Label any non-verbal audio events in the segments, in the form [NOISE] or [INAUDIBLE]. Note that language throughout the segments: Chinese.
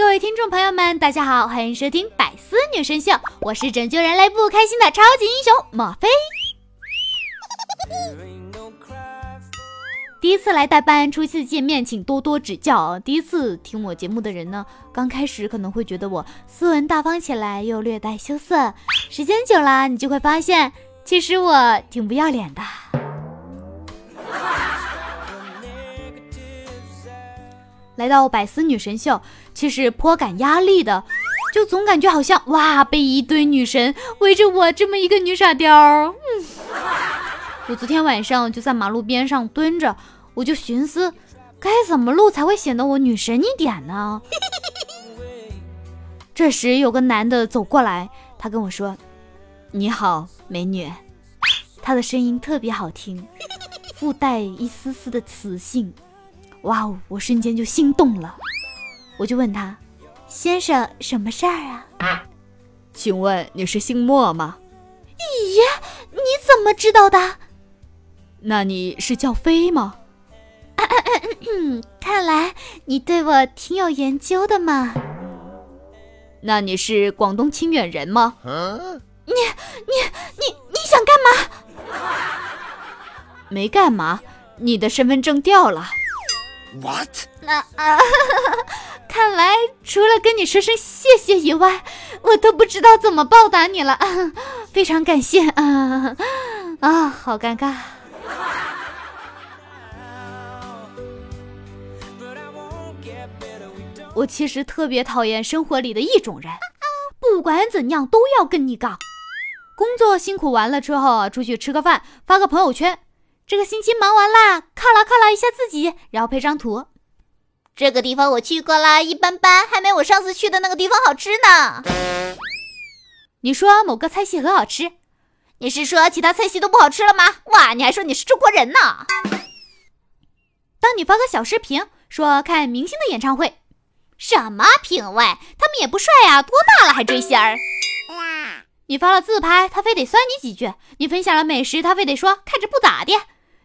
各位听众朋友们，大家好，欢迎收听《百思女神秀》，我是拯救人类不开心的超级英雄莫菲。第一次来代班，初次见面，请多多指教。第一次听我节目的人呢，刚开始可能会觉得我斯文大方起来，又略带羞涩。时间久了，你就会发现，其实我挺不要脸的。来到百思女神秀，其实颇感压力的，就总感觉好像哇，被一堆女神围着我这么一个女傻雕。我昨天晚上就在马路边上蹲着，我就寻思，该怎么录才会显得我女神一点呢？这时有个男的走过来，他跟我说：“你好，美女。”他的声音特别好听，附带一丝丝的磁性。哇哦！我瞬间就心动了，我就问他：“先生，什么事儿啊？”请问你是姓莫吗？咦，你怎么知道的？那你是叫飞吗？看来你对我挺有研究的嘛。那你是广东清远人吗？你你你你想干嘛？没干嘛，你的身份证掉了。What？那啊，看来除了跟你说声谢谢以外，我都不知道怎么报答你了。[LAUGHS] 非常感谢啊 [LAUGHS] 啊，好尴尬。我其实特别讨厌生活里的一种人，不管怎样都要跟你杠。工作辛苦完了之后，出去吃个饭，发个朋友圈。这个星期忙完啦，犒劳犒劳一下自己，然后配张图。这个地方我去过啦，一般般，还没我上次去的那个地方好吃呢。你说某个菜系很好吃，你是说其他菜系都不好吃了吗？哇，你还说你是中国人呢？当你发个小视频说看明星的演唱会，什么品味？他们也不帅呀，多大了还追星儿？你发了自拍，他非得酸你几句；你分享了美食，他非得说看着不咋地。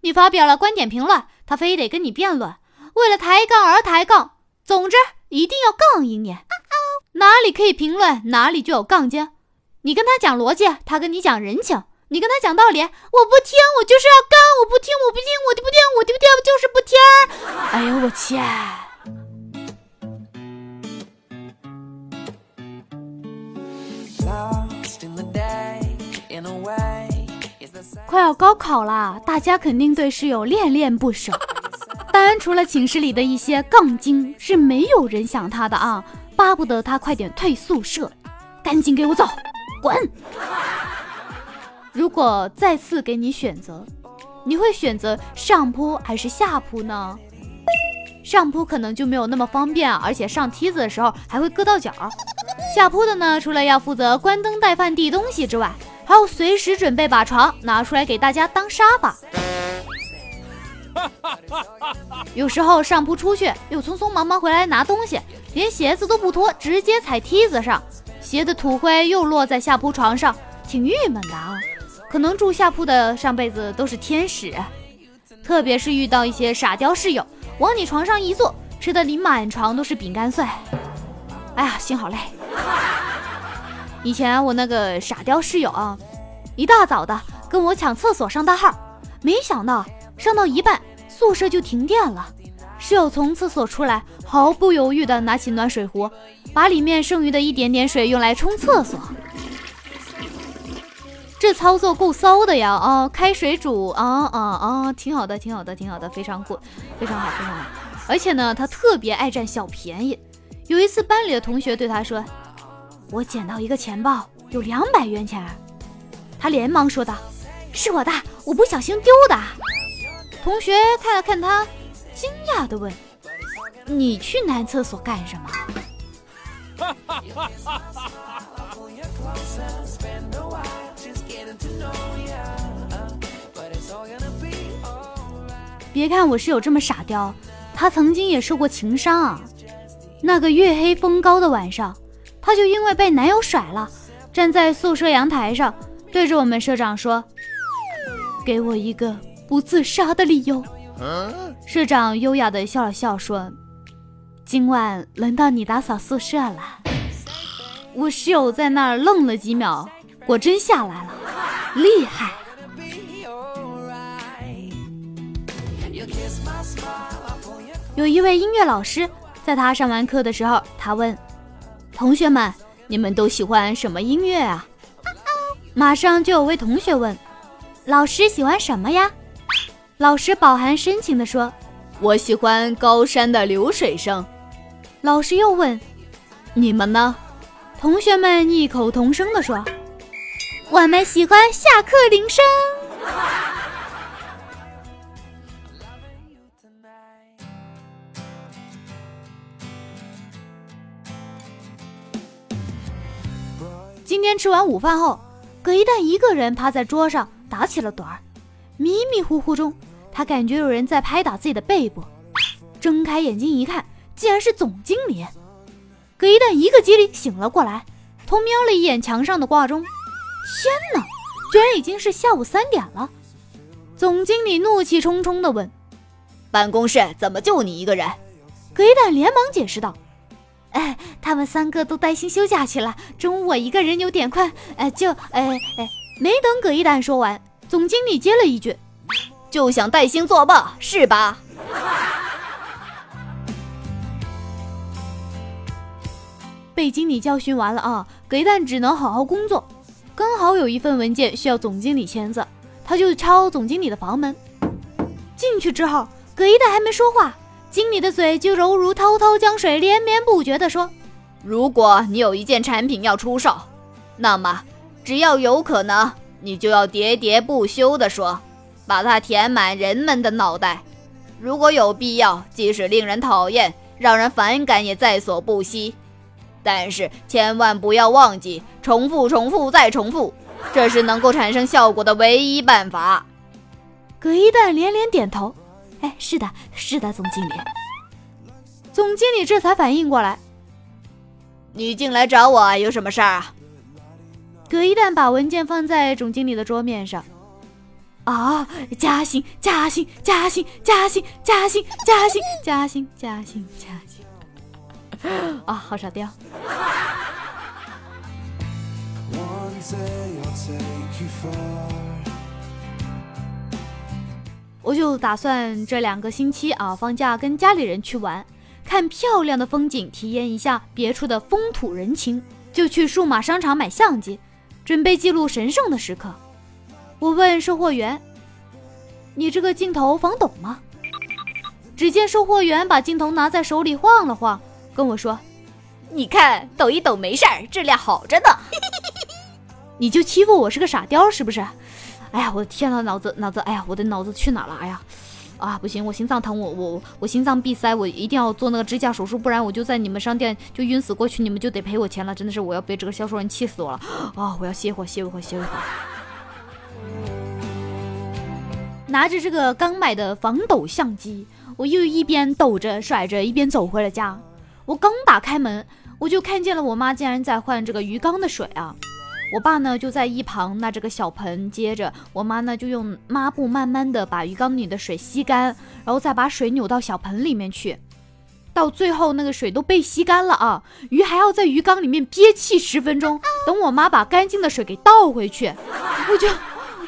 你发表了观点评论，他非得跟你辩论，为了抬杠而抬杠，总之一定要杠赢你。哪里可以评论，哪里就有杠精。你跟他讲逻辑，他跟你讲人情；你跟他讲道理，我不听，我就是要杠，我不听，我不听，我就不听，我就不听，就是不听。哎呦我去！快要高考了，大家肯定对室友恋恋不舍。然，除了寝室里的一些杠精，是没有人想他的啊，巴不得他快点退宿舍，赶紧给我走，滚！如果再次给你选择，你会选择上铺还是下铺呢？上铺可能就没有那么方便，而且上梯子的时候还会硌到脚。下铺的呢，除了要负责关灯、带饭、递东西之外，还要随时准备把床拿出来给大家当沙发。[LAUGHS] 有时候上铺出去又匆匆忙忙回来拿东西，连鞋子都不脱，直接踩梯子上，鞋的土灰又落在下铺床上，挺郁闷的啊。可能住下铺的上辈子都是天使，特别是遇到一些傻雕室友，往你床上一坐，吃的你满床都是饼干碎。哎呀，心好累。以前我那个傻雕室友啊，一大早的跟我抢厕所上大号，没想到上到一半宿舍就停电了。室友从厕所出来，毫不犹豫的拿起暖水壶，把里面剩余的一点点水用来冲厕所。这操作够骚的呀！啊，开水煮啊啊啊，挺好的，挺好的，挺好的，非常酷，非常好，非常好。而且呢，他特别爱占小便宜。有一次班里的同学对他说。我捡到一个钱包，有两百元钱。他连忙说道：“是我的，我不小心丢的。”同学看了看他，惊讶地问：“你去男厕所干什么？”别看我室友这么傻雕，他曾经也受过情伤啊。那个月黑风高的晚上。他就因为被男友甩了，站在宿舍阳台上，对着我们社长说：“给我一个不自杀的理由。”社长优雅的笑了笑说：“今晚轮到你打扫宿舍了。我室友在那儿愣了几秒，果真下来了，厉害。有一位音乐老师，在他上完课的时候，他问同学们：“你们都喜欢什么音乐啊？”马上就有位同学问：“老师喜欢什么呀？”老师饱含深情地说：“我喜欢高山的流水声。”老师又问：“你们呢？”同学们异口同声地说：“我们喜欢下课铃声。”今天吃完午饭后，葛一蛋一个人趴在桌上打起了盹儿。迷迷糊糊中，他感觉有人在拍打自己的背部，睁开眼睛一看，竟然是总经理。葛一蛋一个机灵醒了过来，偷瞄了一眼墙上的挂钟，天哪，居然已经是下午三点了！总经理怒气冲冲地问：“办公室怎么就你一个人？”葛一蛋连忙解释道。哎，他们三个都带薪休假去了，中午我一个人有点困，哎，就哎哎，没等葛一蛋说完，总经理接了一句：“就想带薪作罢是吧？” [LAUGHS] 被经理教训完了啊，葛一蛋只能好好工作。刚好有一份文件需要总经理签字，他就敲总经理的房门。进去之后，葛一蛋还没说话。经理的嘴就犹如滔滔江水，连绵不绝地说：“如果你有一件产品要出售，那么只要有可能，你就要喋喋不休地说，把它填满人们的脑袋。如果有必要，即使令人讨厌、让人反感，也在所不惜。但是千万不要忘记，重复、重复再重复，这是能够产生效果的唯一办法。”葛一蛋连连点头。哎，是的，是的，总经理。总经理这才反应过来，你进来找我有什么事儿啊？葛一蛋把文件放在总经理的桌面上。啊，嘉兴，嘉兴，嘉兴，嘉兴，嘉兴，嘉兴，嘉兴，嘉兴，嘉兴。啊，好傻调。我就打算这两个星期啊，放假跟家里人去玩，看漂亮的风景，体验一下别处的风土人情，就去数码商场买相机，准备记录神圣的时刻。我问售货员：“你这个镜头防抖吗？”只见售货员把镜头拿在手里晃了晃，跟我说：“你看，抖一抖没事儿，质量好着呢。[LAUGHS] ”你就欺负我是个傻雕是不是？哎呀，我的天呐，脑子脑子，哎呀，我的脑子去哪了？哎呀，啊，不行，我心脏疼，我我我心脏闭塞，我一定要做那个支架手术，不然我就在你们商店就晕死过去，你们就得赔我钱了。真的是，我要被这个销售人气死我了啊！我要歇会儿，歇一会，歇一会。拿着这个刚买的防抖相机，我又一边抖着甩着，一边走回了家。我刚打开门，我就看见了我妈竟然在换这个鱼缸的水啊！我爸呢就在一旁拿着个小盆，接着我妈呢就用抹布慢慢的把鱼缸里的水吸干，然后再把水扭到小盆里面去。到最后那个水都被吸干了啊，鱼还要在鱼缸里面憋气十分钟，等我妈把干净的水给倒回去。我就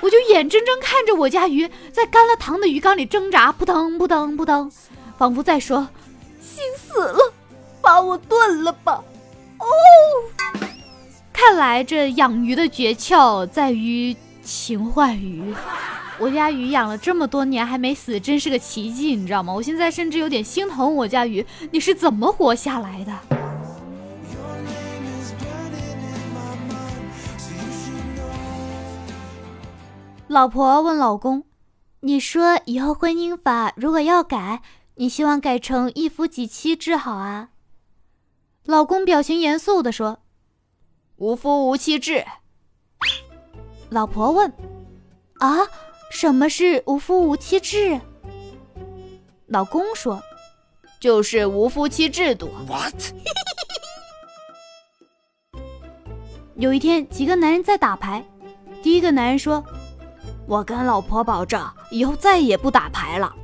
我就眼睁睁看着我家鱼在干了塘的鱼缸里挣扎，扑腾扑腾扑腾，仿佛在说：“心死了，把我炖了吧。”哦。看来这养鱼的诀窍在于勤换鱼。我家鱼养了这么多年还没死，真是个奇迹，你知道吗？我现在甚至有点心疼我家鱼，你是怎么活下来的？老婆问老公：“你说以后婚姻法如果要改，你希望改成一夫几妻制好啊？”老公表情严肃地说。无夫无妻制。老婆问：“啊，什么是无夫无妻制？”老公说：“就是无夫妻制度。” What？有一天，几个男人在打牌。第一个男人说：“我跟老婆保证，以后再也不打牌了。”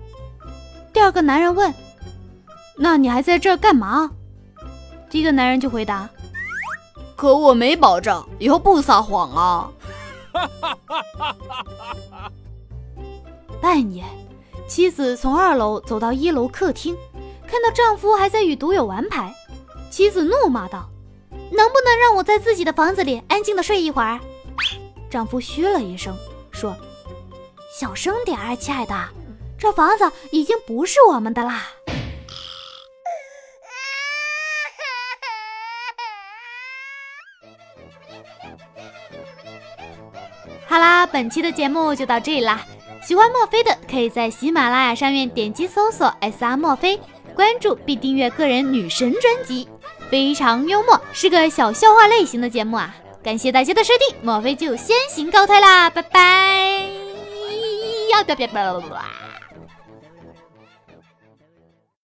第二个男人问：“那你还在这儿干嘛？第一个男人就回答：“可我没保证，以后不撒谎啊。[LAUGHS] ”半夜，妻子从二楼走到一楼客厅，看到丈夫还在与赌友玩牌，妻子怒骂道：“能不能让我在自己的房子里安静的睡一会儿？”丈夫嘘了一声，说：“小声点儿，亲爱的，这房子已经不是我们的啦。”好啦，本期的节目就到这里啦。喜欢墨菲的，可以在喜马拉雅上面点击搜索 “S R 墨菲”，关注并订阅个人女神专辑，非常幽默，是个小笑话类型的节目啊。感谢大家的收听，莫非就先行告退啦，拜拜！要不要不要不要